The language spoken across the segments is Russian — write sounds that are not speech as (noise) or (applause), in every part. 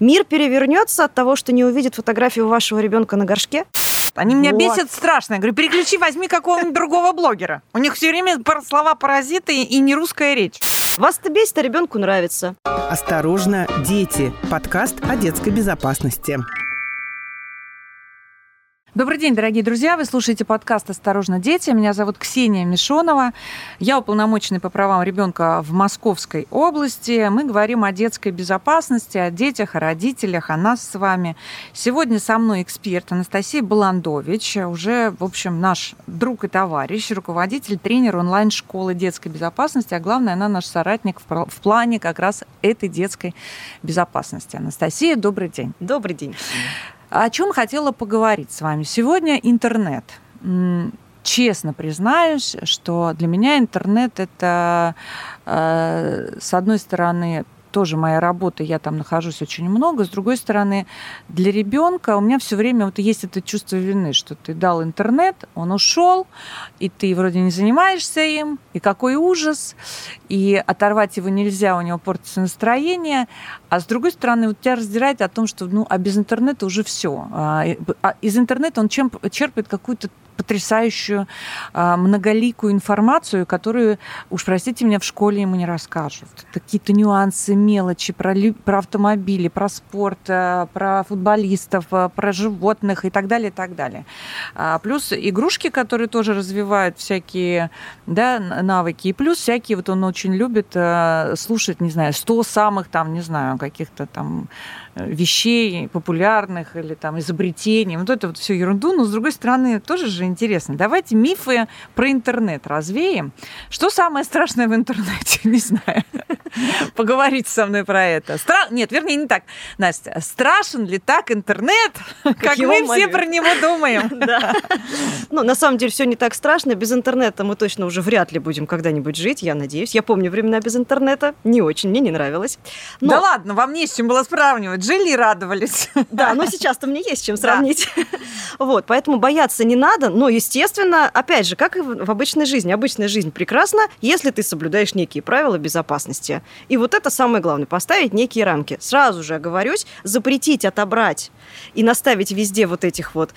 Мир перевернется от того, что не увидит фотографию вашего ребенка на горшке? Они меня вот. бесят страшно. Я говорю, переключи, возьми какого-нибудь другого блогера. У них все время слова паразиты и не русская речь. Вас-то бесит, а ребенку нравится. Осторожно, дети. Подкаст о детской безопасности. Добрый день, дорогие друзья. Вы слушаете подкаст «Осторожно, дети». Меня зовут Ксения Мишонова. Я уполномоченный по правам ребенка в Московской области. Мы говорим о детской безопасности, о детях, о родителях, о нас с вами. Сегодня со мной эксперт Анастасия Баландович, уже, в общем, наш друг и товарищ, руководитель, тренер онлайн-школы детской безопасности, а главное, она наш соратник в плане как раз этой детской безопасности. Анастасия, добрый день. Добрый день. О чем хотела поговорить с вами? Сегодня интернет. Честно признаюсь, что для меня интернет это, э, с одной стороны, тоже моя работа, я там нахожусь очень много. С другой стороны, для ребенка у меня все время вот есть это чувство вины, что ты дал интернет, он ушел, и ты вроде не занимаешься им, и какой ужас, и оторвать его нельзя, у него портится настроение. А с другой стороны, вот тебя раздирает о том, что ну, а без интернета уже все. А, а из интернета он чем, черпает какую-то потрясающую а, многоликую информацию, которую, уж простите меня, в школе ему не расскажут. Какие-то нюансы, мелочи про, про автомобили, про спорт, а, про футболистов, а, про животных и так далее, и так далее. Плюс игрушки, которые тоже развивают всякие да, навыки. И плюс всякие, вот он очень любит слушать, не знаю, 100 самых там, не знаю, каких-то там вещей популярных или там изобретений. Вот это вот все ерунду, но с другой стороны тоже же интересно. Давайте мифы про интернет развеем. Что самое страшное в интернете? (laughs) Не знаю. Поговорите со мной про это. Стра... Нет, вернее, не так. Настя, страшен ли так интернет, как, как мы все про него думаем? (laughs) Ну, на самом деле, все не так страшно. Без интернета мы точно уже вряд ли будем когда-нибудь жить, я надеюсь. Я помню времена без интернета. Не очень, мне не нравилось. Да ладно, вам не с чем было сравнивать. Жили и радовались. (laughs) Да, но сейчас-то мне есть чем сравнить. (laughs) Вот, поэтому бояться не надо, но, естественно, опять же, как и в обычной жизни. Обычная жизнь прекрасна, если ты соблюдаешь некие правила безопасности. И вот это самое главное, поставить некие рамки. Сразу же оговорюсь, запретить, отобрать и наставить везде вот этих вот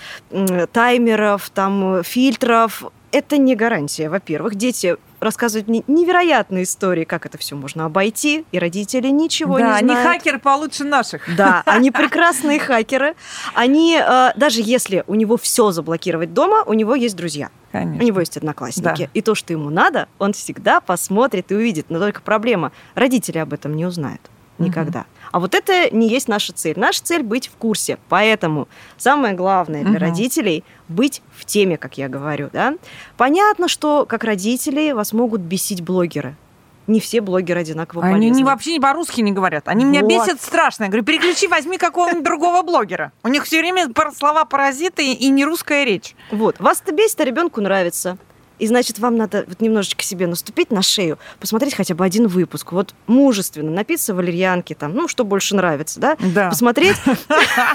таймеров, там, фильтров, это не гарантия. Во-первых, дети рассказывают мне невероятные истории, как это все можно обойти, и родители ничего да, не знают. они хакеры получше наших. Да, они (laughs) прекрасные хакеры. Они, э, даже если у него все заблокировать дома, у него есть друзья. Конечно. У него есть одноклассники. Да. И то, что ему надо, он всегда посмотрит и увидит. Но только проблема, родители об этом не узнают. Никогда. Угу. А вот это не есть наша цель. Наша цель быть в курсе. Поэтому самое главное для угу. родителей быть в теме, как я говорю. Да? Понятно, что как родители вас могут бесить блогеры не все блогеры одинаково Они полезны. не, вообще не по-русски не говорят. Они вот. меня бесят страшно. Я говорю, переключи, возьми какого-нибудь другого блогера. У них все время слова паразиты и не русская речь. Вот. Вас это бесит, а ребенку нравится. И значит, вам надо вот немножечко себе наступить на шею, посмотреть хотя бы один выпуск. Вот мужественно напиться валерьянки, там, ну, что больше нравится, да? Да. Посмотреть,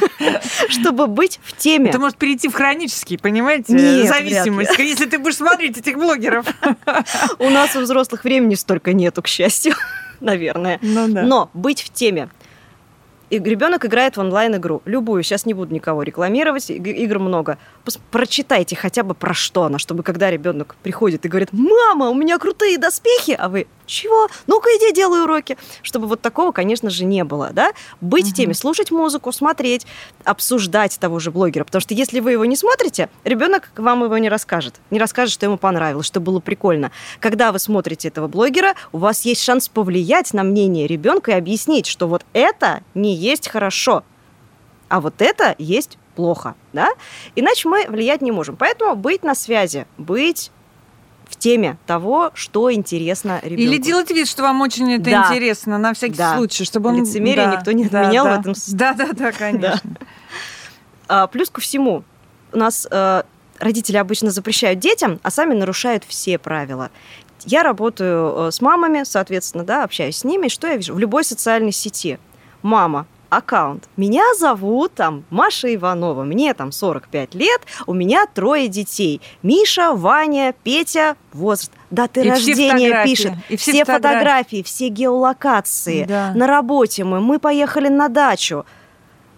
(laughs) чтобы быть в теме. Это может перейти в хронический, понимаете, зависимость, если ты будешь смотреть этих блогеров. У нас у взрослых времени столько нету, к счастью (laughs) наверное. Ну, да. Но быть в теме и ребенок играет в онлайн-игру, любую, сейчас не буду никого рекламировать, игр много. Прочитайте хотя бы про что она, чтобы когда ребенок приходит и говорит, мама, у меня крутые доспехи, а вы, чего? Ну-ка иди, делай уроки. Чтобы вот такого, конечно же, не было, да? Быть угу. в теме, слушать музыку, смотреть, обсуждать того же блогера, потому что если вы его не смотрите, ребенок вам его не расскажет, не расскажет, что ему понравилось, что было прикольно. Когда вы смотрите этого блогера, у вас есть шанс повлиять на мнение ребенка и объяснить, что вот это не есть хорошо, а вот это есть плохо, да? Иначе мы влиять не можем. Поэтому быть на связи, быть в теме того, что интересно ребенку. Или делать вид, что вам очень это да. интересно, на всякий да. случай, чтобы он... Лицемерие да. никто не отменял да, да. в этом Да, да, да, (laughs) конечно. Да. А, плюс ко всему, у нас э, родители обычно запрещают детям, а сами нарушают все правила. Я работаю э, с мамами, соответственно, да, общаюсь с ними. Что я вижу? В любой социальной сети мама аккаунт. Меня зовут там Маша Иванова, мне там 45 лет, у меня трое детей. Миша, Ваня, Петя, возраст. даты и рождения пишет, и все, все фотографии. фотографии, все геолокации. Да. На работе мы, мы поехали на дачу.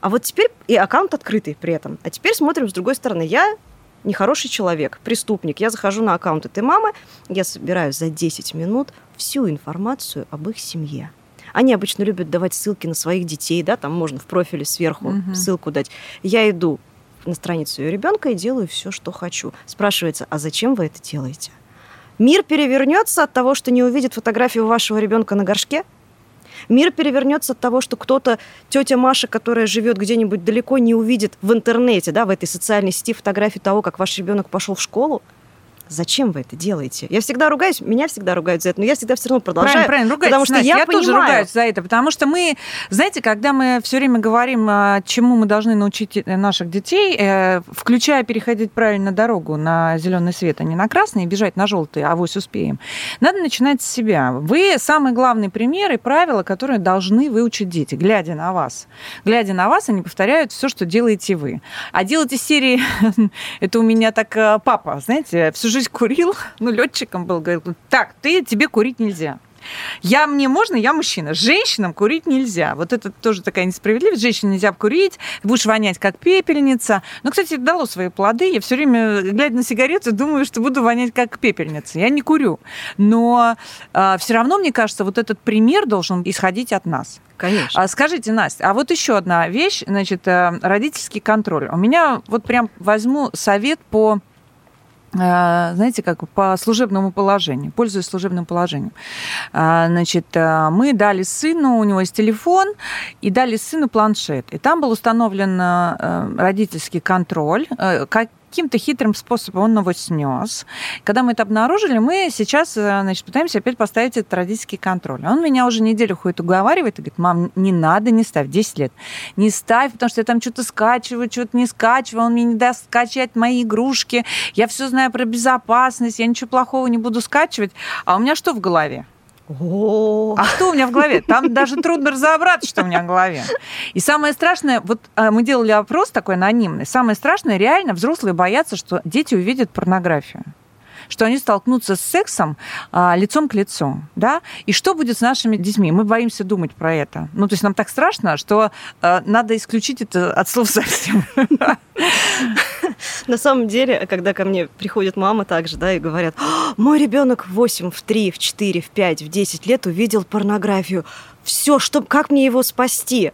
А вот теперь и аккаунт открытый при этом. А теперь смотрим с другой стороны. Я нехороший человек, преступник. Я захожу на аккаунт этой мамы, я собираю за 10 минут всю информацию об их семье. Они обычно любят давать ссылки на своих детей, да, там можно в профиле сверху угу. ссылку дать. Я иду на страницу ее ребенка и делаю все, что хочу. Спрашивается, а зачем вы это делаете? Мир перевернется от того, что не увидит фотографию вашего ребенка на горшке? Мир перевернется от того, что кто-то, тетя Маша, которая живет где-нибудь далеко, не увидит в интернете, да, в этой социальной сети фотографии того, как ваш ребенок пошел в школу? Зачем вы это делаете? Я всегда ругаюсь, меня всегда ругают за это, но я всегда все равно продолжаю. Правильно, правильно, ругайтесь, потому что Настя, я, я тоже ругаюсь за это, потому что мы, знаете, когда мы все время говорим, а, чему мы должны научить э, наших детей, э, включая переходить правильно дорогу на зеленый свет, а не на красный, и бежать на желтый, а авось успеем, надо начинать с себя. Вы самый главный пример и правила, которые должны выучить дети, глядя на вас. Глядя на вас, они повторяют все, что делаете вы. А делать из серии, это у меня так э, папа, знаете, всю жизнь жизнь курил, ну, летчиком был, говорил, так, ты, тебе курить нельзя. Я мне можно, я мужчина. Женщинам курить нельзя. Вот это тоже такая несправедливость. Женщине нельзя курить, будешь вонять как пепельница. Но, кстати, это дало свои плоды. Я все время, глядя на сигарету, думаю, что буду вонять как пепельница. Я не курю. Но э, а, все равно, мне кажется, вот этот пример должен исходить от нас. Конечно. А, скажите, Настя, а вот еще одна вещь, значит, э, родительский контроль. У меня вот прям возьму совет по знаете, как по служебному положению, пользуясь служебным положением. Э, значит, э, мы дали сыну, у него есть телефон, и дали сыну планшет. И там был установлен родительский контроль, как каким-то хитрым способом он его снес. Когда мы это обнаружили, мы сейчас э, значит, пытаемся опять поставить этот родительский контроль. Он меня уже неделю ходит уговаривает и говорит, мам, не надо, не ставь, 10 лет. Не ставь, потому что я там что-то скачиваю, что-то не скачиваю, он мне не даст скачать мои игрушки, я все знаю про безопасность, я ничего плохого не буду скачивать. А у меня что в голове? А что у меня в голове? Там даже трудно разобраться, что у меня в голове. И самое страшное, вот а, мы делали опрос такой анонимный, самое страшное, реально взрослые боятся, что дети увидят порнографию что они столкнутся с сексом а, лицом к лицу, да? И что будет с нашими детьми? Мы боимся думать про это. Ну, то есть нам так страшно, что а, надо исключить это от слов совсем. На самом деле, когда ко мне приходит мама также, да, и говорят, мой ребенок в 8, в 3, в 4, в 5, в 10 лет увидел порнографию. Все, что, как мне его спасти?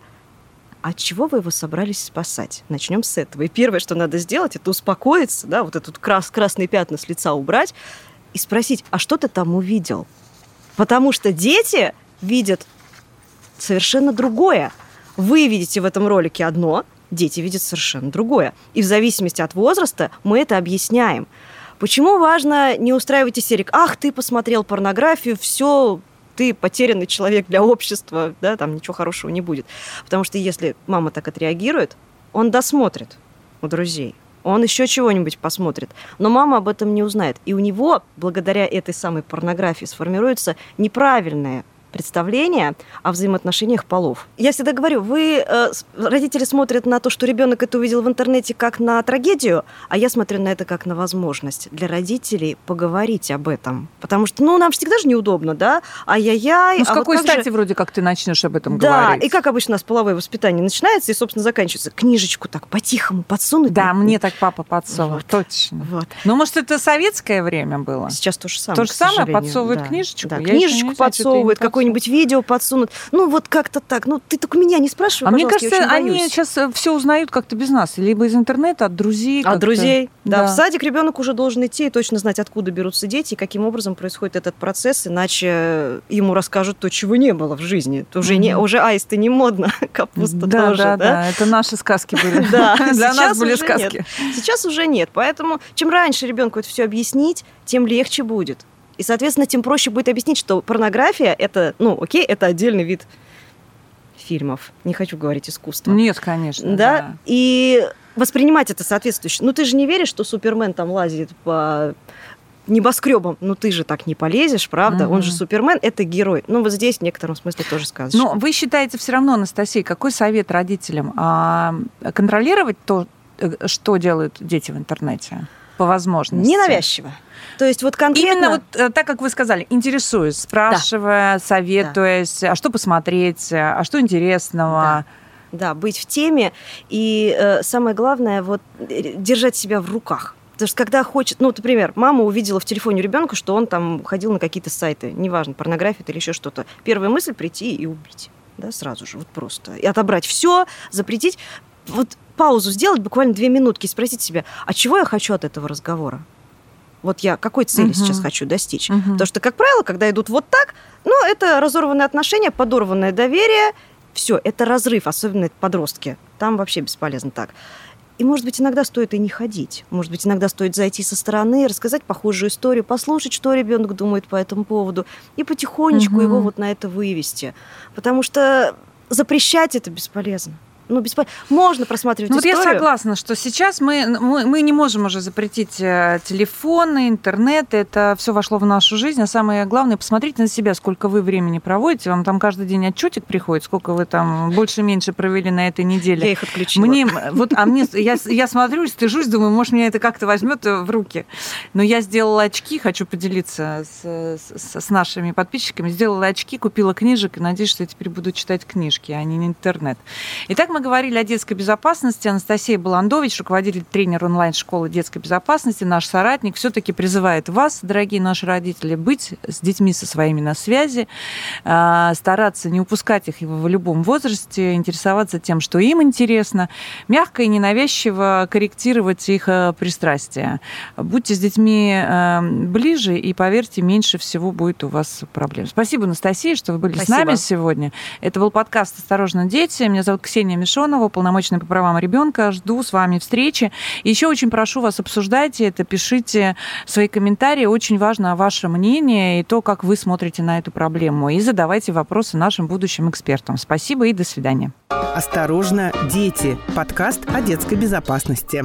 От чего вы его собрались спасать? Начнем с этого. И первое, что надо сделать, это успокоиться, да, вот этот крас красные пятна с лица убрать и спросить, а что ты там увидел? Потому что дети видят совершенно другое. Вы видите в этом ролике одно, дети видят совершенно другое. И в зависимости от возраста мы это объясняем. Почему важно не устраивать истерик? Ах, ты посмотрел порнографию, все, ты потерянный человек для общества, да, там ничего хорошего не будет. Потому что если мама так отреагирует, он досмотрит у друзей, он еще чего-нибудь посмотрит. Но мама об этом не узнает. И у него, благодаря этой самой порнографии, сформируется неправильное представление о взаимоотношениях полов. Я всегда говорю, вы, э, родители, смотрят на то, что ребенок это увидел в интернете как на трагедию, а я смотрю на это как на возможность для родителей поговорить об этом. Потому что, ну, нам всегда же неудобно, да? Ай-яй-яй. Ну, с а какой вот стати же... вроде как ты начнешь об этом да, говорить? Да, и как обычно у нас половое воспитание начинается и, собственно, заканчивается. Книжечку так по-тихому подсунуть. Да, мне так папа подсовывал, вот. точно. Вот. Ну, может, это советское время было? Сейчас то же самое, То же самое подсовывает да. книжечку? Да, книжечку подсовывает, какой какое-нибудь видео подсунут. Ну, вот как-то так. Ну, ты только меня не спрашивай, А мне кажется, они сейчас э, все узнают как-то без нас. Либо из интернета, от друзей. От друзей, да. да. В садик ребенок уже должен идти и точно знать, откуда берутся дети и каким образом происходит этот процесс, иначе ему расскажут то, чего не было в жизни. Это уже, mm-hmm. не, уже аисты не модно, (laughs) капуста да, тоже. Да, да, да. Это наши сказки были. (laughs) Да, (laughs) для нас были сказки. Сейчас уже нет. Поэтому чем раньше ребенку это все объяснить, тем легче будет. И, соответственно, тем проще будет объяснить, что порнография это, ну, окей, это отдельный вид фильмов. Не хочу говорить искусство. Нет, конечно. Да. да. И воспринимать это соответствующе. Ну, ты же не веришь, что Супермен там лазит по небоскребом, ну ты же так не полезешь, правда? Угу. Он же Супермен, это герой. Ну вот здесь в некотором смысле тоже сказочно. Но вы считаете все равно, Анастасия, какой совет родителям? А, контролировать то, э, что делают дети в интернете? По возможности. Ненавязчиво. То есть вот конкретно... Именно вот э, так, как вы сказали, интересуюсь, спрашивая, да. советуясь, да. а что посмотреть, а что интересного. Да. да, быть в теме. И э, самое главное, вот э, держать себя в руках. Потому что когда хочет, ну, например, мама увидела в телефоне ребенка, что он там ходил на какие-то сайты, неважно, порнография или еще что-то. Первая мысль прийти и убить, да, сразу же, вот просто. И отобрать все, запретить. Вот паузу сделать, буквально две минутки, спросить себя, а чего я хочу от этого разговора? Вот я какой цели uh-huh. сейчас хочу достичь? Uh-huh. Потому что, как правило, когда идут вот так, ну, это разорванные отношения, подорванное доверие, все, это разрыв, особенно подростки. Там вообще бесполезно так. И, может быть, иногда стоит и не ходить. Может быть, иногда стоит зайти со стороны, рассказать похожую историю, послушать, что ребенок думает по этому поводу, и потихонечку угу. его вот на это вывести. Потому что запрещать это бесполезно ну, бесполезно. Можно просматривать ну, историю. Вот я согласна, что сейчас мы, мы, мы не можем уже запретить э, телефоны, интернет. Это все вошло в нашу жизнь. А самое главное, посмотрите на себя, сколько вы времени проводите. Вам там каждый день отчетик приходит, сколько вы там больше-меньше провели на этой неделе. Я их отключила. Мне, вот, а мне, я, я смотрю, стыжусь, думаю, может, меня это как-то возьмет в руки. Но я сделала очки, хочу поделиться с, с, с нашими подписчиками. Сделала очки, купила книжек и надеюсь, что я теперь буду читать книжки, а не интернет. Итак, мы говорили о детской безопасности. Анастасия Баландович, руководитель, тренер онлайн-школы детской безопасности, наш соратник, все-таки призывает вас, дорогие наши родители, быть с детьми со своими на связи, а, стараться не упускать их в любом возрасте, интересоваться тем, что им интересно, мягко и ненавязчиво корректировать их э, пристрастия. Будьте с детьми э, ближе, и поверьте, меньше всего будет у вас проблем. Спасибо, Анастасия, что вы были Спасибо. с нами сегодня. Это был подкаст «Осторожно, дети». Меня зовут Ксения Мишонова, уполномоченная по правам ребенка. Жду с вами встречи. Еще очень прошу вас, обсуждайте это, пишите свои комментарии. Очень важно ваше мнение и то, как вы смотрите на эту проблему. И задавайте вопросы нашим будущим экспертам. Спасибо и до свидания. Осторожно, дети. Подкаст о детской безопасности.